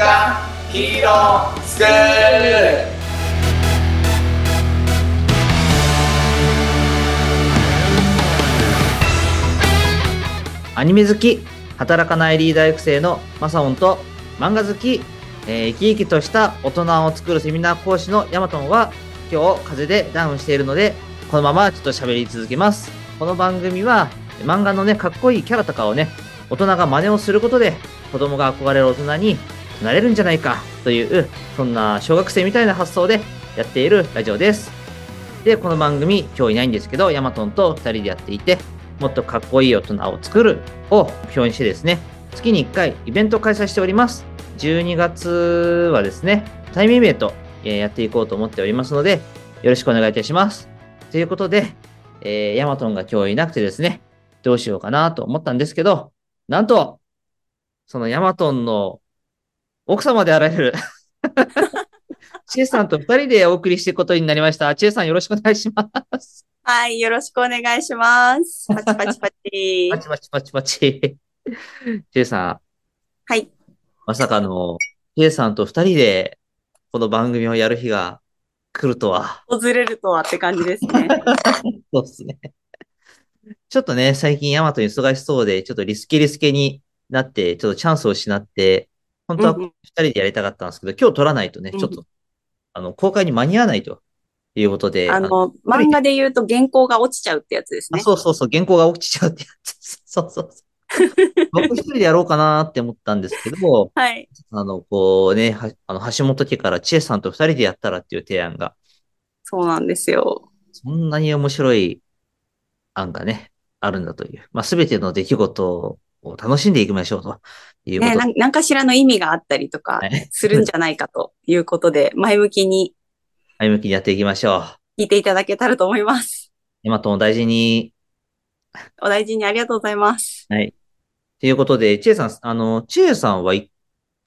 週刊ヒーロースクールアニメ好き、働かないリーダー育成のマサオンと、漫画好き、えー生き生きとした大人を作るセミナー講師のヤマトンは、今日風邪でダウンしているので、このままちょっと喋り続けます。この番組は、漫画のね、かっこいいキャラとかをね、大人が真似をすることで、子供が憧れる大人になれるんじゃないかという、そんな小学生みたいな発想でやっているラジオです。で、この番組、今日いないんですけど、ヤマトンと2人でやっていて、もっとかっこいい大人を作るを目標にしてですね、月に1回イベントを開催しております。12月はですね、対面イベント、やっていこうと思っておりますので、よろしくお願いいたします。ということで、えーヤマトンが今日いなくてですね、どうしようかなと思ったんですけど、なんと、そのヤマトンの奥様であられる、チエさんと二人でお送りしていくことになりました。チエさんよろしくお願いします。はい、よろしくお願いします。パチパチパチパ。チパチパチパチ。チエさん、はい。まさかの、チエさんと二人でこの番組をやる日が来るとは。訪れるとはって感じですね。そうですね。ちょっとね、最近ヤマト忙しそうで、ちょっとリスケリスケになって、ちょっとチャンスを失って、本当はうんうん二人でやりたかったんですけど、今日撮らないとね、うんちょっと、あの、公開に間に合わないということで、あの、漫画で言うと原稿が落ちちゃうってやつですあね。そうそうそう、原稿が落ちちゃうってやつ。そうそうそう。僕一人でやろうかなって思ったんですけど、はい。あの、こうね、はあの、橋本家から千恵さんと二人でやったらっていう提案が、そうなんですよ。そんなに面白い案がね、あるんだという。まあ、すべての出来事を楽しんでいきましょうというこね、となん何かしらの意味があったりとかはいするんじゃないかということで、前向きに前向きにやっていきましょう。聞いていただけたらと思います。ヤマトンを大事に。お大事にありがとうございます。はい。ということで、千恵さん、あの、千恵さんはい、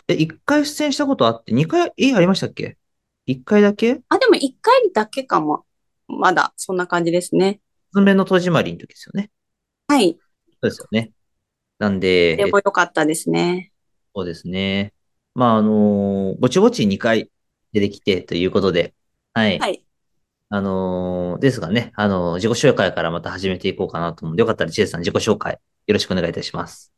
え、一回出演したことあって、二回、え、ありましたっけ？一回だけ？あ、でも一回だけかも。まだ、そんな感じですね。すずめの戸締まりの時ですよね。はい。そうですよね。なんで、でもよかったですね。そうですね。まあ、あのーぼちぼち2回出てきてということで、はい。はい。あのーですがね、あのー自己紹介からまた始めていこうかなと思うので、よかったら、千恵さん自己紹介よろしくお願いいたします。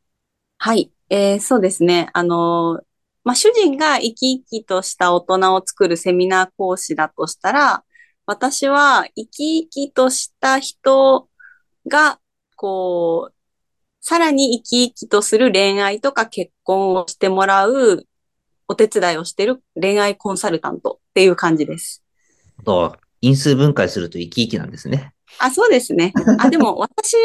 はい。えーそうですね。あのーまあ、主人が生き生きとした大人を作るセミナー講師だとしたら、私は生き生きとした人が、こう、さらに生き生きとする恋愛とか結婚をしてもらうお手伝いをしている恋愛コンサルタントっていう感じです。あと、因数分解すると生き生きなんですね。あ、そうですね。あ、でも私、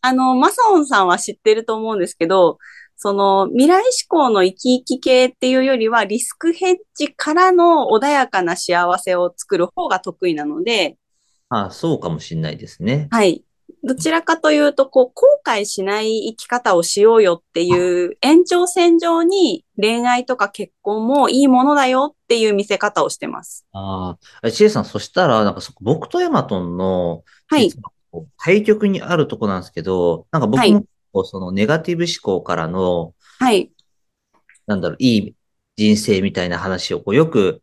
あの、マサオンさんは知ってると思うんですけど、その未来志向の生き生き系っていうよりはリスクヘッジからの穏やかな幸せを作る方が得意なので、あそうかもしれないですね。はい。どちらかというと、こう、後悔しない生き方をしようよっていう延長線上に恋愛とか結婚もいいものだよっていう見せ方をしてます。ああ、千恵さん、そしたら、なんかそこ、僕とヤマトンの、はい。対極にあるとこなんですけど、なんか僕はいも、こうそのネガティブ思考からの、はい。なんだろう、いい人生みたいな話をこうよく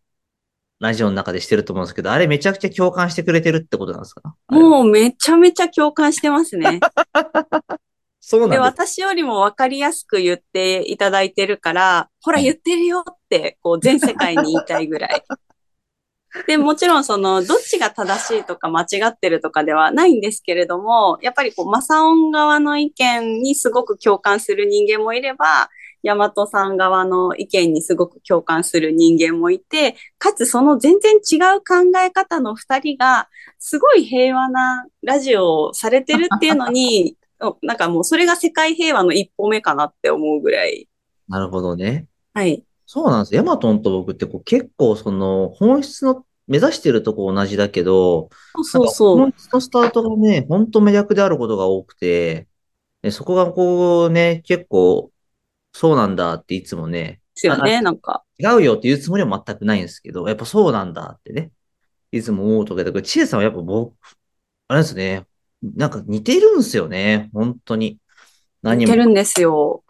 ラジオの中でしてると思うんですけど、あれめちゃくちゃ共感してくれてるってことなんですか？もうめちゃめちゃ共感してますね。で、そうなんです。私よりも分かりやすく言っていただいてるから、ほら言ってるよって、こう全世界に言いたいぐらい。で、もちろんその、どっちが正しいとか間違ってるとかではないんですけれども、やっぱりこう、マサオン側の意見にすごく共感する人間もいれば、ヤマトさん側の意見にすごく共感する人間もいて、かつその全然違う考え方の二人が、すごい平和なラジオをされてるっていうのに、おなんかもうそれが世界平和の一歩目かなって思うぐらい。なるほどね。はい。そうなんです。ヤマトンと僕ってこう結構その本質の目指してるとこ同じだけど、そうそう本質のスタートがね、本当明略であることが多くて、でそこがこうね、結構、そうなんだっていつもね、ですよね、なんか。違うよって言うつもりは全くないんですけど、やっぱそうなんだってね、いつも思うとけど、千恵さんはやっぱ僕、あれですね、なんか似てるんですよね、本当に。何も似てるんですよ。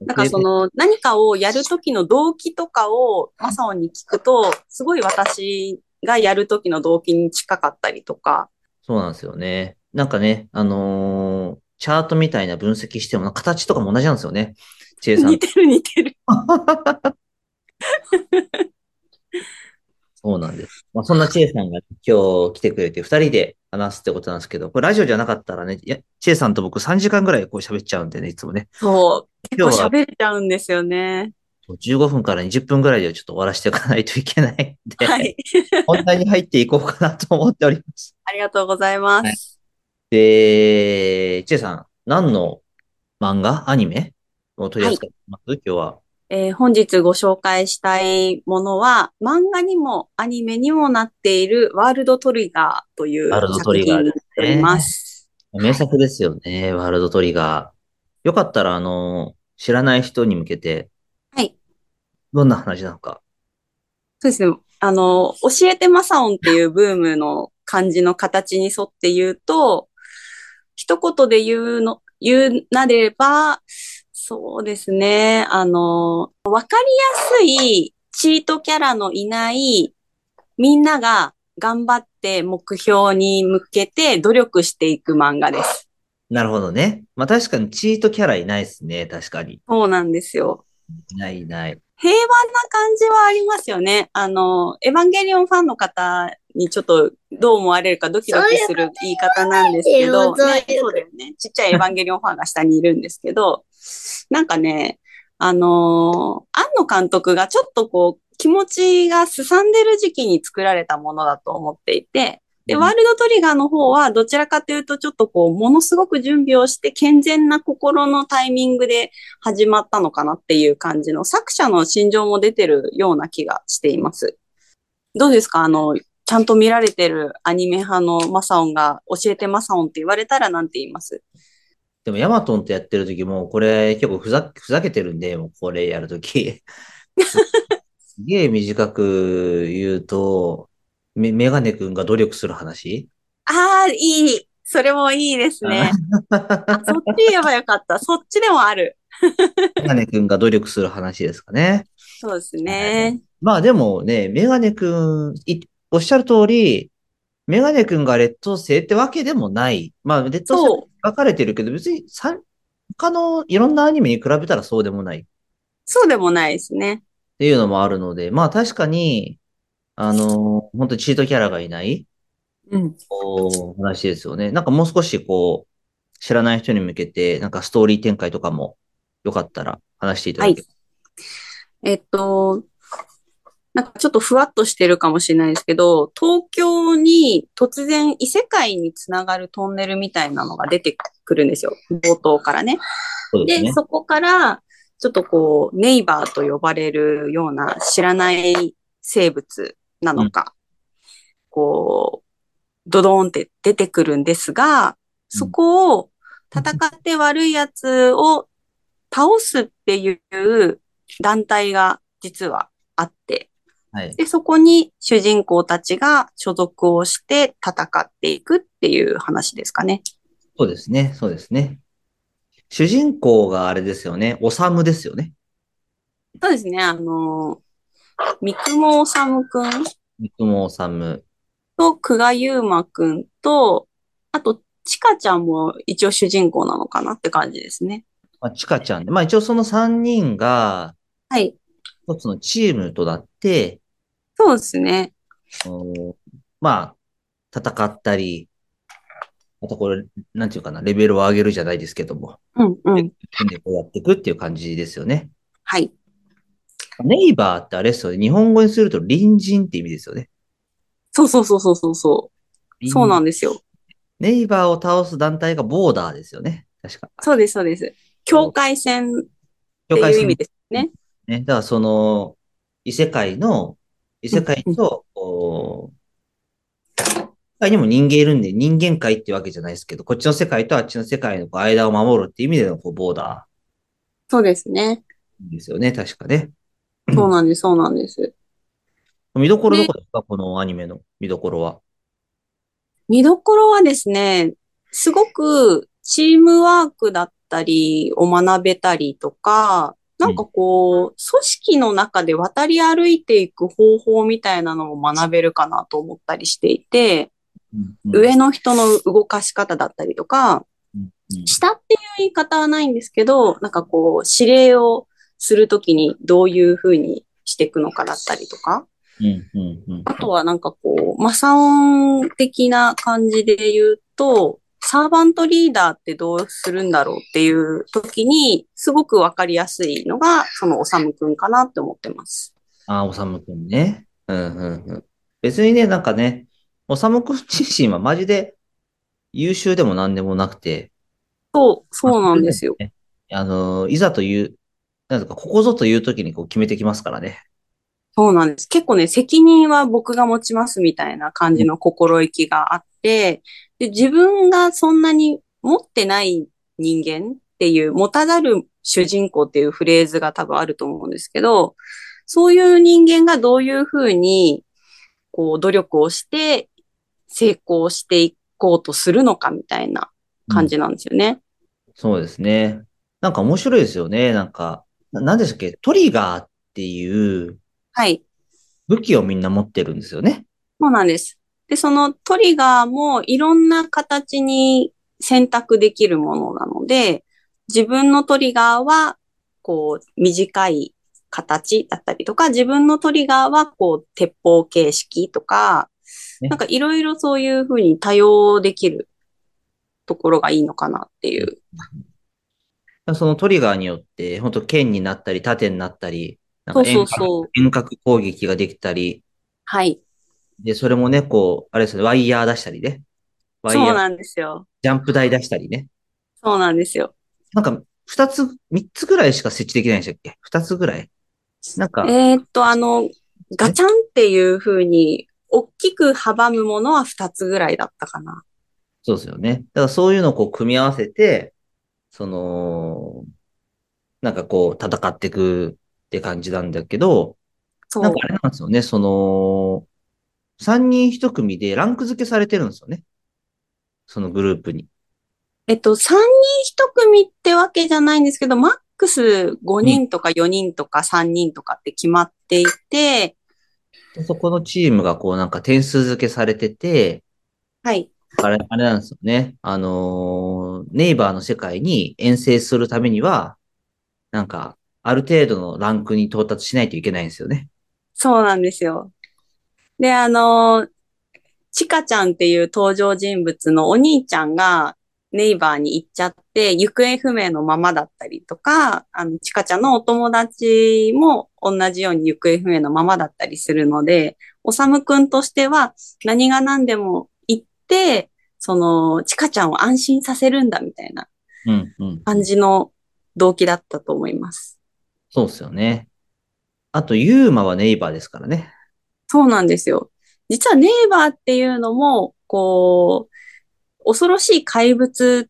なんかその何かをやるときの動機とかをマサオンに聞くと、すごい私がやるときの動機に近かったりとか。そうなんですよね。なんかね、あのーチャートみたいな分析しても、形とかも同じなんですよね。チェイさん似。てる似てる。そうなんです。まあ、そんなチェイさんが今日来てくれて、二人で話すってことなんですけど、これラジオじゃなかったらね、いやチさんと僕3時間ぐらいこう喋っちゃうんでね、いつもね。そう。結構今日は喋れちゃうんですよね。15分から20分ぐらいでちょっと終わらせていかないといけないんで、はい。本題に入っていこうかなと思っております。ありがとうございます。で、チェイさん、何の漫画アニメを取り扱ってます、今日は。えー本日ご紹介したいものは、漫画にもアニメにもなっているワールドトリガーという作品になっております。名作ですよね、ワールドトリガー。よかったら、あの、知らない人に向けて、はい。どんな話なのか。そうですね。あの、教えてマサオンっていうブームの漢字の形に沿って言うと、一言で言うの、言うなれば、そうですね。あの、わかりやすいチートキャラのいない、みんなが頑張って目標に向けて努力していく漫画です。なるほどね。まあ確かにチートキャラいないですね、確かに。そうなんですよ。いないいない。平和な感じはありますよね。あの、エヴァンゲリオンファンの方にちょっとどう思われるかドキドキする言い方なんですけど、そうねそうだよね。ちっちゃいエヴァンゲリオンファンが下にいるんですけど、なんかね、あのー、庵野監督がちょっとこう、気持ちがすさんでる時期に作られたものだと思っていて、で、うんワールドトリガーの方はどちらかというとちょっとこう、ものすごく準備をして健全な心のタイミングで始まったのかなっていう感じの作者の心情も出てるような気がしています。どうですか？あの、ちゃんと見られてるアニメ派のマサオンが教えてマサオンって言われたらなんて言います？でもヤマトンとやってる時も、これ結構ふざ、ふざけてるんで、もうこれやるとき。すげえ短く言うと、メメガネ君が努力する話？ああ、いい。それもいいですね。あそっち言えばよかった。そっちでもある。メガネ君が努力する話ですかね。そうですね。まあでもね、メガネ君、いおっしゃる通り、メガネ君が劣等生ってわけでもない。まあ劣等生そう。書かれてるけど、別にさ他のいろんなアニメに比べたらそうでもないっそうでもないですね。ていうのもあるので、まあ確かに、あの、本当にチートキャラがいない、うん。こう、話ですよね。なんかもう少しこう、知らない人に向けて、なんかストーリー展開とかもよかったら話していただけるえっと、なんかちょっとふわっとしてるかもしれないですけど、東京に突然異世界につながるトンネルみたいなのが出てくるんですよ。冒頭からね。で、ね。そこから、ちょっとこう、ネイバーと呼ばれるような知らない生物なのか、こう、ドドーンって出てくるんですが、そこを戦って悪いやつを倒すっていう団体が実はあって、はい。で、そこに主人公たちが所属をして戦っていくっていう話ですかね。そうですね。そうですね。主人公があれですよね。おさむですよね。そうですね、あの、三雲治くん三雲おさむ。と久我優馬くんと、あと、ちかちゃんも一応主人公なのかなって感じですね。まあ、ちかちゃんで。まあ一応その3人がはい。一つのチームとなって、そうですね。おまあ、戦ったり、あとこれ、なんていうかな、レベルを上げるじゃないですけども、うんうん。でこうやっていくっていう感じですよね。はい。ネイバーってあれですよね。日本語にすると隣人って意味ですよね。そうそうそうそうそうそう。そうなんですよ。ネイバーを倒す団体がボーダーですよね。確か。そうです、そうです。境界線っていう意味ですね。ね。だからその、異世界の、異世界と、こう、世界にも人間いるんで、人間界ってわけじゃないですけど、こっちの世界とあっちの世界の間を守るっていう意味でのこうボーダそうですね。ーですよね。確かね。そうなんです、そうなんです。見どころどこですか？このアニメの見どころは。見どころはですね、すごくチームワークだっったりを学べたりとか、なんかこう、組織の中で渡り歩いていく方法みたいなのも学べるかなと思ったりしていて、うん上の人の動かし方だったりとか、うん下っていう言い方はないんですけど、なんかこう、指令をするときにどういうふうにしていくのかだったりとか、うんうんうんあとはなんかこう、マサオン的な感じで言うと、サーバントリーダーってどうするんだろうっていう時に、すごくわかりやすいのが、そのおさむくんかなって思ってます。ああ、おさむくんね。うんうんうん。別にね、なんかね、おさむくん自身はマジで優秀でもなんでもなくて、そう、そうなんですよ。ね。あの、いざという、なんですか、ここぞという時にこう決めてきますからね。そうなんです。結構ね、責任は僕が持ちますみたいな感じの心意気があって、で、自分がそんなに持ってない人間っていう、持たざる主人公っていうフレーズが多分あると思うんですけど、そういう人間がどういうふうに、こう、努力をして成功していこうとするのかみたいな感じなんですよね。そうですね。なんか面白いですよね。なんか、ななんでしたっけ？トリガーっていうはい。武器をみんな持ってるんですよね。そうなんです。で、そのトリガーもいろんな形に選択できるものなので、自分のトリガーは、こう、短い形だったりとか、自分のトリガーは、こう、鉄砲形式とか、ねなんかいろいろそういうふうに多用できるところがいいのかなっていう。そのトリガーによって、本当剣になったり、盾になったり、なんかそうそう遠隔そう。遠隔攻撃ができたり、はい。で、それもね、こう、あれですよね、ワイヤー出したりね。ワイヤー、そうなんですよ。ジャンプ台出したりね。そうなんですよ。なんか、二つ、三つぐらいしか設置できないんでしたっけ？二つぐらい？なんか、えーっと、あの、ガチャンっていうふうに、大きく阻むものは2つぐらいだったかな。そうですよね。だからそういうのをこう組み合わせて、その、なんかこう戦っていくって感じなんだけど、なんか。あれなんですよね、その、三人一組でランク付けされてるんですよね。そのグループに。えっと、3人1組ってわけじゃないんですけど、マックス5人とか4人とか3人とかって決まっていて、でそこのチームがこうなんか点数付けされてて、はい。あれ、あれなんですよね。あのネイバーの世界に遠征するためには、なんか、ある程度のランクに到達しないといけないんですよね。そうなんですよ。で、あの、チカちゃんっていう登場人物のお兄ちゃんがネイバーに行っちゃって、行方不明のままだったりとか、あの、チカちゃんのお友達も同じように行方不明のままだったりするので、おさむくんとしては何が何でも、その、チカちゃんを安心させるんだみたいなうん、うん。感じの動機だったと思います。そうですよね。あと、ユーマはネイバーですからね。そうなんですよ。実はネイバーっていうのも、こう、恐ろしい怪物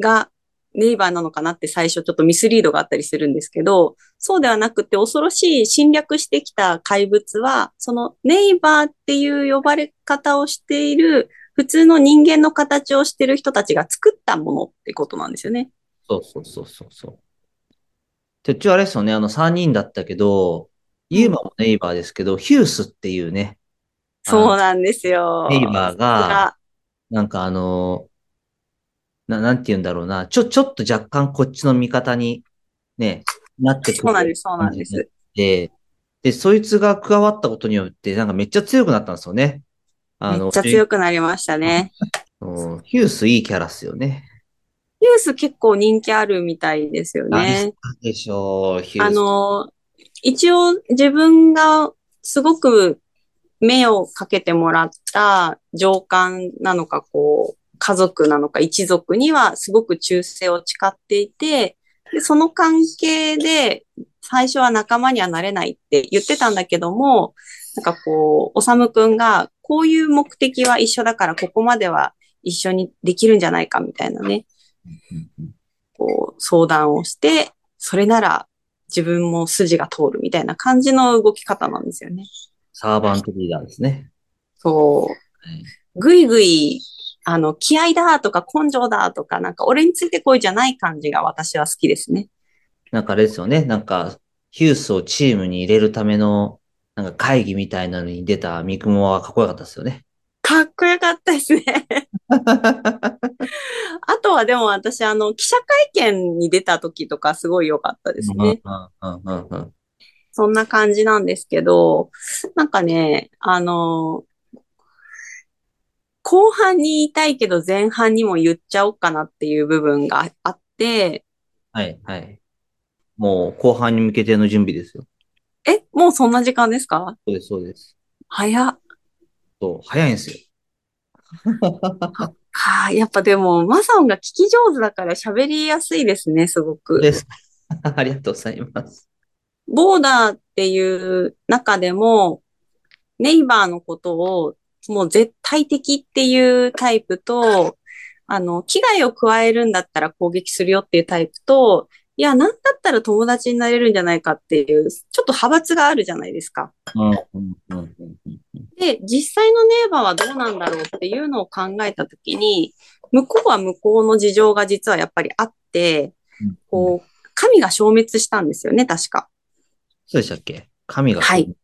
がネイバーなのかなって最初ちょっとミスリードがあったりするんですけど、そうではなくて恐ろしい侵略してきた怪物は、そのネイバーっていう呼ばれ方をしている普通の人間の形をしている人たちが作ったものってことなんですよね。そうそうそうそうそう。で、うちはあれですよね、あの3人だったけど、ユーマもネイバーですけど、ヒュースっていうね、そうなんですよ。ネイバーががなんかあの、な、なんて言うんだろうな、ちょ、ちょっと若干こっちの味方にね、なってくるそうなんです、そうなんです。で、で、そいつが加わったことによって、なんかめっちゃ強くなったんですよね。あの、めっちゃ強くなりましたね。うんヒュースいいキャラっすよね。ニュース結構人気あるみたいですよね。あでしょう、ヒュース。あの、一応自分がすごく目をかけてもらった上官なのか、こう、家族なのか一族にはすごく忠誠を誓っていて、でその関係で最初は仲間にはなれないって言ってたんだけども、なんかこう、おさむくんがこういう目的は一緒だからここまでは一緒にできるんじゃないかみたいなね、こう相談をして、それなら自分も筋が通るみたいな感じの動き方なんですよね。サーバントリーダーですね。そう。はいぐいぐいあの、気合だとか根性だとか、なんか俺についてこいじゃない感じが私は好きですね。なんかあれですよね。なんか、ヒュースをチームに入れるための、なんか会議みたいなのに出た三雲はかっこよかったですよね。かっこよかったですね。あとはでも私、あの、記者会見に出た時とかすごい良かったですね。そんな感じなんですけど、なんかね、あの、後半に言いたいけど前半にも言っちゃおうかなっていう部分があって、はい、はい。もう後半に向けての準備ですよ。え、もうそんな時間ですか？そうです、そうです。早っ。そう、早いんですよ。はあ、やっぱでも、マサオンが聞き上手だから喋りやすいですね、すごく。です。ありがとうございます。ボーダーっていう中でも、ネイバーのことをもう絶対的っていうタイプと、あの、危害を加えるんだったら攻撃するよっていうタイプと、いや、なんだったら友達になれるんじゃないかっていう、ちょっと派閥があるじゃないですか。で、実際のネイバーはどうなんだろうっていうのを考えたときに、向こうは向こうの事情が実はやっぱりあって、こう、神が消滅したんですよね、確か。そうでしたっけ？神が。はい。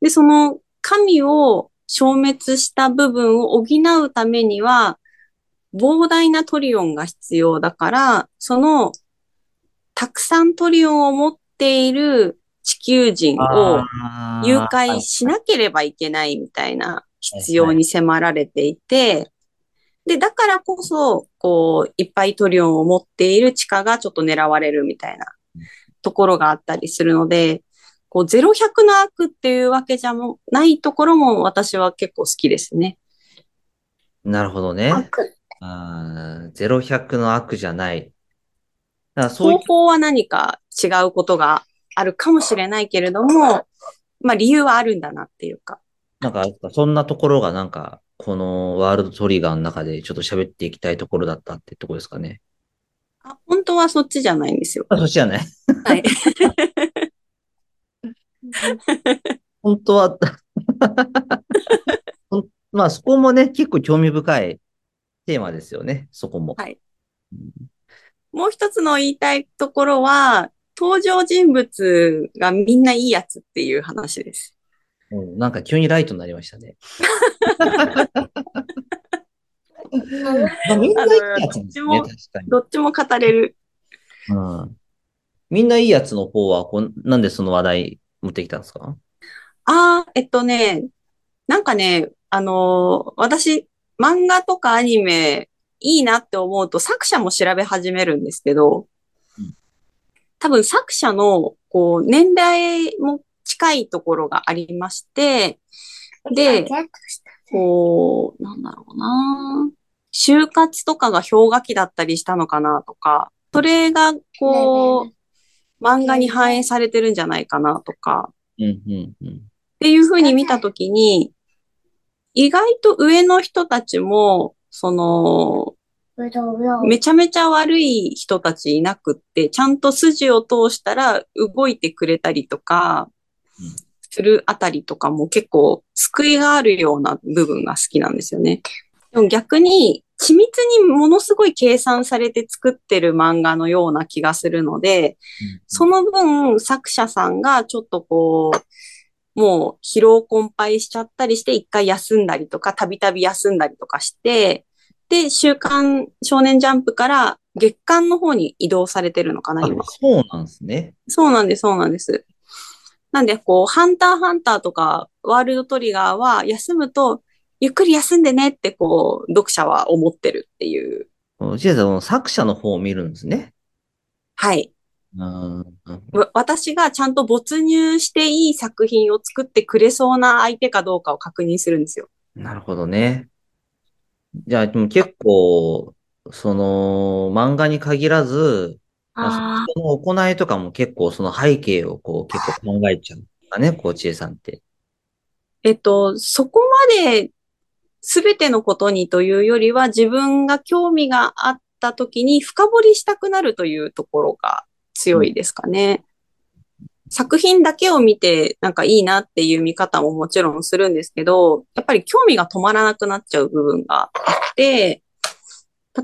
で、その神を消滅した部分を補うためには、膨大なトリオンが必要だから、その、たくさんトリオンを持っている地球人を誘拐しなければいけないみたいな必要に迫られていて、で、だからこそ、こう、いっぱいトリオンを持っている地下がちょっと狙われるみたいなところがあったりするので、こう、0、100の悪っていうわけじゃもないところも私は結構好きですね。なるほどね。ゼロ100の悪じゃない。だからそうい方法は何か違うことがあるかもしれないけれども、まあ理由はあるんだなっていうか。なんか、そんなところがなんか、このワールドトリガーの中でちょっと喋っていきたいところだったってとこですかね。あ本当はそっちじゃないんですよ。あ、そっちじゃない？はい。本当は、まあそこもね、結構興味深いテーマですよね、そこも。はいもう一つの言いたいところは、登場人物がみんないいやつっていう話です。うんなんか急にライトになりましたね。まあみんないいやつですね。どっちも語れる。うん。みんないいやつの方はこう、なんでその話題持ってきたんですか？ああ、えっとね、なんかね、あのー私、漫画とかアニメいいなって思うと作者も調べ始めるんですけどうん、多分作者のこう年代も近いところがありまして、で、こう、なんだろうな。就活とかが氷河期だったりしたのかなとか、それがこう、漫画に反映されてるんじゃないかなとか、うん、うん、うん。っていうふうに見たときに、意外と上の人たちも、その、めちゃめちゃ悪い人たちいなくって、ちゃんと筋を通したら動いてくれたりとかうん、するあたりとかも結構救いがあるような部分が好きなんですよね。でも逆に、緻密にものすごい計算されて作ってる漫画のような気がするので、その分、作者さんがちょっとこう、もう疲労困憊しちゃったりして、一回休んだりとか、たびたび休んだりとかして、で、週刊少年ジャンプから月刊の方に移動されてるのかな、あ今。そうなんですね。そうなんです、そうなんです。なんで、こう、ハンターハンターとか、ワールドトリガーは休むと、ゆっくり休んでねって、こう、読者は思ってるっていう。ジェイさん、作者の方を見るんですね。はい。私がちゃんと没入していい作品を作ってくれそうな相手かどうかを確認するんですよ。なるほどね。じゃあ、でも結構、その、漫画に限らず、まあ、その行いとかも結構その背景をこう結構考えちゃうんだね、こう、ちえさんって。えっと、そこまで全てのことにというよりは自分が興味があった時に深掘りしたくなるというところが強いですかね。作品だけを見てなんかいいなっていう見方ももちろんするんですけど、やっぱり興味が止まらなくなっちゃう部分があって、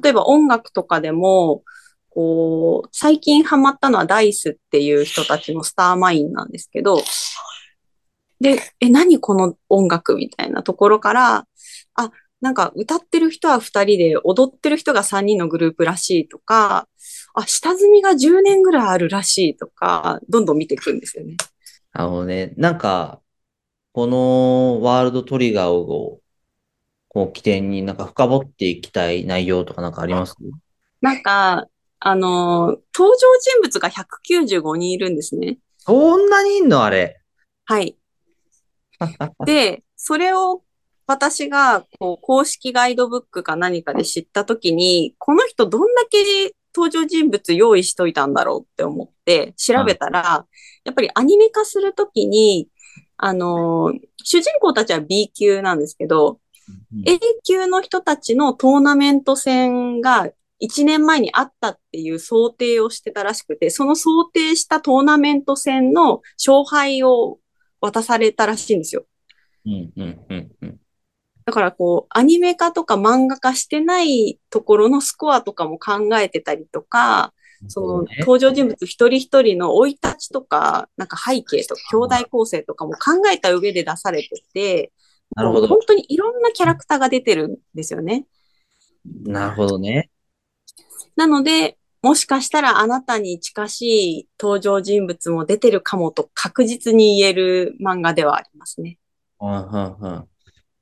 例えば音楽とかでも、こう、最近ハマったのはダイスっていう人たちのスターマインなんですけど、で、え、何この音楽みたいなところから、あ、なんか歌ってる人は二人で踊ってる人が三人のグループらしいとか、あ、下積みが10年ぐらいあるらしいとか、どんどん見ていくんですよね。あのね、なんか、このワールドトリガーを、こう起点になんか深掘っていきたい内容とかなんかあります？なんか、あの、登場人物が195人いるんですね。そんなにいんの？あれ。はい。で、それを私がこう公式ガイドブックか何かで知ったときに、この人どんだけ登場人物用意しといたんだろうって思って調べたら、やっぱりアニメ化するときに、あの、主人公たちは B 級なんですけど、A 級の人たちのトーナメント戦が1年前にあったっていう想定をしてたらしくて、その想定したトーナメント戦の勝敗を渡されたらしいんですよ。うん、うん、うん、うん。だからこう、アニメ化とか漫画化してないところのスコアとかも考えてたりとか、そのね登場人物一人一人の生い立ちとか、なんか背景とか兄弟構成とかも考えた上で出されてて、なるほど本当にいろんなキャラクターが出てるんですよね。なるほどね。なので、もしかしたらあなたに近しい登場人物も出てるかもと確実に言える漫画ではありますね。うん、うん、うん。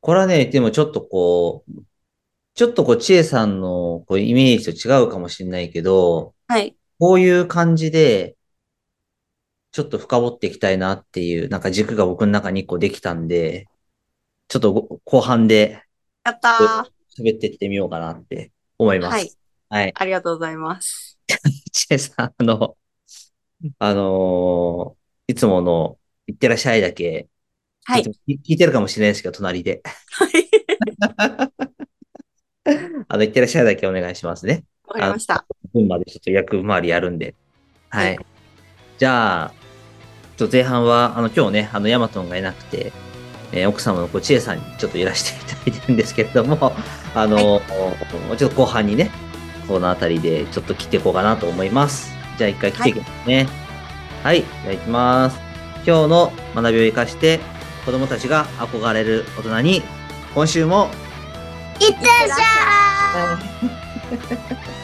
これはね、でもちょっとこう、ちょっとこう、千恵さんのこうイメージと違うかもしれないけど、はい。こういう感じで、ちょっと深掘っていきたいなっていう、なんか軸が僕の中に一個できたんで、ちょっとご後半でやったー。喋っていってみようかなって思います。はい。はい。ありがとうございます。チェさん、あの、あのーいつもの、いってらっしゃいだけ、はい聞いてるかもしれないですけど、隣で。あの、いってらっしゃいだけお願いしますね。わかりました。分までちょっと役回りやるんで。はい。はいじゃあ、ちょっと前半は、あの、今日ね、あの、ヤマトンがいなくて、えー奥様のこう千恵さんにちょっといらしていただいてるんですけれども、あの、ちょっと後半にね、このあたりでちょっと切っていこうかなと思います。じゃあ一回切っていきますね。はい、じゃあ行きます。今日の学びを生かして、子供たちが憧れる大人に、今週もいってらっしゃい。